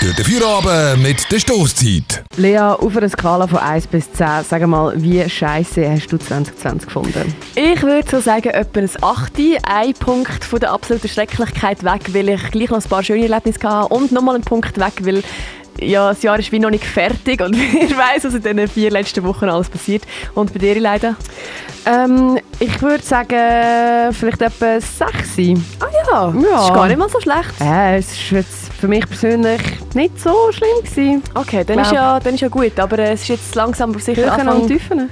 Durch den Feierabend mit der Stoßzeit. Lea, auf einer Skala von 1 bis 10, sag mal, wie scheiße hast du 2020 gefunden? Ich würde so sagen, etwa ein 8. Ein Punkt von der absoluten Schrecklichkeit weg, weil ich gleich noch ein paar schöne Erlebnisse hatte und nochmal einen Punkt weg, weil ja, das Jahr ist wie noch nicht fertig und ich weiß, was in den vier letzten Wochen alles passiert. Und bei dir leider? Ähm, ich würde sagen, vielleicht etwa 6. Ah ja, ja. das ist gar nicht mal so schlecht. Äh, es ist jetzt für mich persönlich nicht so schlimm gewesen. Okay, dann ist, ja, dann ist ja gut, aber es ist jetzt langsam aber sicher anfangen... Tiefen.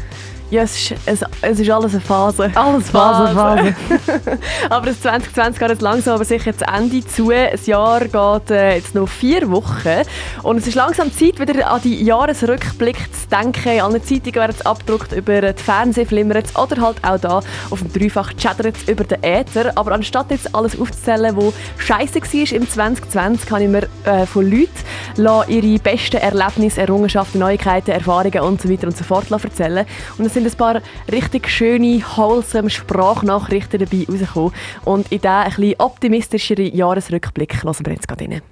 Ja, es ist, es, es ist alles eine Phase. Alles Phase, Phase. aber das 2020 geht jetzt langsam aber sicher zu Ende zu. Das Jahr geht äh, jetzt noch vier Wochen. Und es ist langsam Zeit, wieder an die Jahresrückblick zu denken. In allen Zeitungen werden es abgedruckt, über die Fernsehflimmer oder halt auch da auf dem Dreifach chattert über den Äther. Aber anstatt jetzt alles aufzuzählen, was scheiße war im 2020, kann ich mir äh, von Leuten ihre besten Erlebnisse, Errungenschaften, Neuigkeiten, Erfahrungen und so weiter und so fort erzählen. Und sind ein paar richtig schöne, wholesome Sprachnachrichten dabei rausgekommen. Und in diesen ein bisschen optimistischeren Jahresrückblick lassen wir jetzt gerade rein.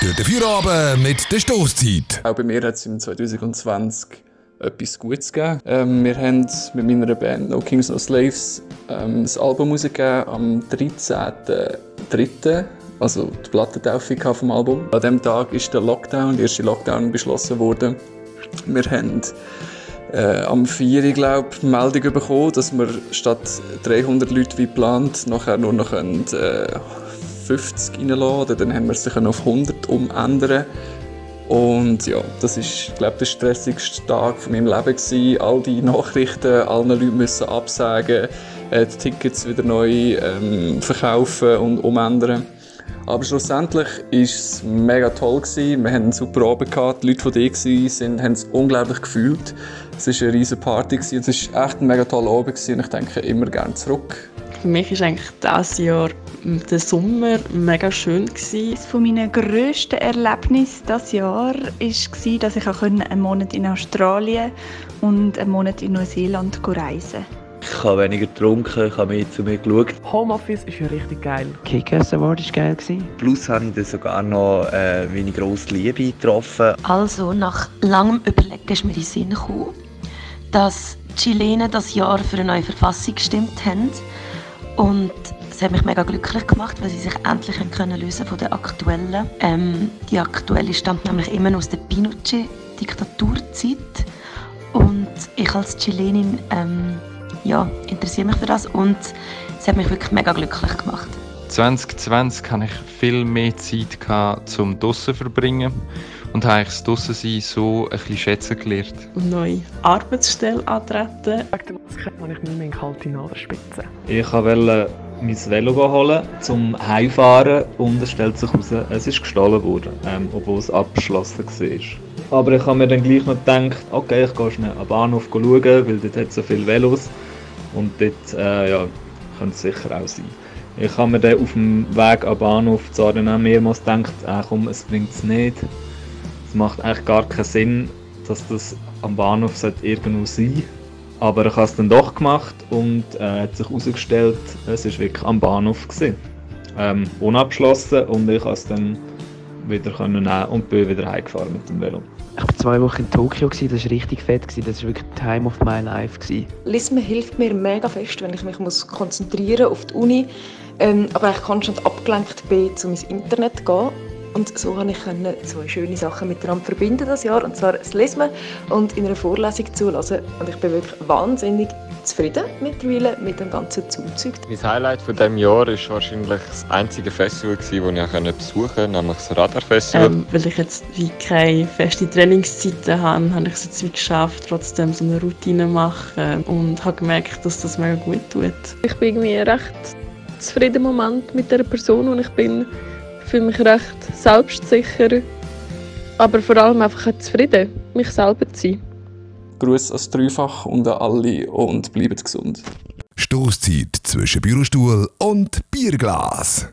Durch den Feierabend mit der Stoßzeit. Auch bei mir hat es im 2020 etwas Gutes gegeben. Ähm, wir haben mit meiner Band No Kings No Slaves ähm, das Album rausgegeben am 13.03. Also die Plattentaufe vom Album. An diesem Tag ist der Lockdown, der erste Lockdown beschlossen worden. Wir haben äh, am 4. glaube ich, Meldung bekommen, dass wir statt 300 Leute wie geplant nachher nur noch können, äh, 50 reinlassen Dann haben wir sich auf 100 umändern. Und ja, das ist, glaube der stressigste Tag von meinem Leben gewesen. All die Nachrichten, allen Leuten müssen absagen, äh, die Tickets wieder neu ähm, verkaufen und umändern. Aber schlussendlich war es mega toll. Gewesen. Wir hatten einen super Abend. Gehabt. Die Leute, die da waren, haben es unglaublich gefühlt. Es war eine riesige Party. Gewesen. Es war echt ein mega toller Abend. Gewesen. Und ich denke immer gerne zurück. Für mich war eigentlich dieses Jahr der Sommer mega schön. Gewesen. Von meinen grössten Erlebnissen dieses Jahr war, dass ich einen Monat in Australien und einen Monat in Neuseeland reisen konnte. Ich habe weniger getrunken, ich habe mehr zu mir geschaut. Homeoffice ist ja richtig geil. Kickers Award war geil. Plus habe ich dann sogar noch äh, meine grosse Liebe getroffen. Also, nach langem Überlegen ist mir in den Sinn gekommen, dass die Chilenen das Jahr für eine neue Verfassung gestimmt haben. Und das hat mich mega glücklich gemacht, weil sie sich endlich können lösen von der aktuellen. Ähm, die aktuelle stammt nämlich immer aus der Pinochet-Diktaturzeit. Und ich als Chilenin ähm, ja, interessiere mich für das und es hat mich wirklich mega glücklich gemacht. 2020 hatte ich viel mehr Zeit gehabt, zum draussen verbringen und habe ich das Draussen so ein bisschen schätzen gelernt. Neue Arbeitsstelle antreten. Wegen der Maske habe ich nicht mehr in kalte Nadelspitze. Ich wollte mein Velo holen zum Heimfahren und es stellt sich heraus, es ist gestohlen worden, ähm, obwohl es abgeschlossen war. Aber ich habe mir dann gleich noch gedacht, okay, ich gehe schnell am Bahnhof schauen, weil dort hat so viele Velos und dort äh, ja, könnte es sicher auch sein. Ich habe mir dann auf dem Weg am Bahnhof dann auch mehrmals gedacht, äh, komm, es bringt es nicht. Es macht eigentlich gar keinen Sinn, dass das am Bahnhof irgendwo sein sollte. Aber ich habe es dann doch gemacht und äh, hat sich herausgestellt, es war wirklich am Bahnhof. Gewesen. Ähm, unabgeschlossen und ich konnte es dann wieder nehmen und bin wieder heimgefahren mit dem Velo. Ich war zwei Wochen in Tokio, das war richtig fett, das war wirklich Time of my life. Lismen hilft mir mega fest, wenn ich mich muss konzentrieren auf die Uni, ähm, aber ich konstant abgelenkt bin, um ins Internet zu gehen. Und so konnte ich zwei schöne Sachen miteinander verbinden das Jahr, und zwar das Lismen und in einer Vorlesung zulassen. Und ich bin wirklich wahnsinnig zufrieden mittlerweile mit dem ganzen Zuzug. Mein Highlight von diesem Jahr war wahrscheinlich das einzige Festival, das ich besuchen konnte, nämlich das Radar-Festival. Ähm, weil ich jetzt wie keine feste Trainingszeiten habe, habe ich es jetzt wie geschafft, trotzdem so eine Routine zu machen und habe gemerkt, dass das mega gut tut. Ich bin irgendwie recht zufrieden im Moment mit der Person, und ich bin. Ich fühle mich recht selbstsicher, aber vor allem einfach zufrieden, mich selber zu sein. Grüße als Dreifach und an alle und bleibt gesund. Stoßzeit zwischen Bürostuhl und Bierglas.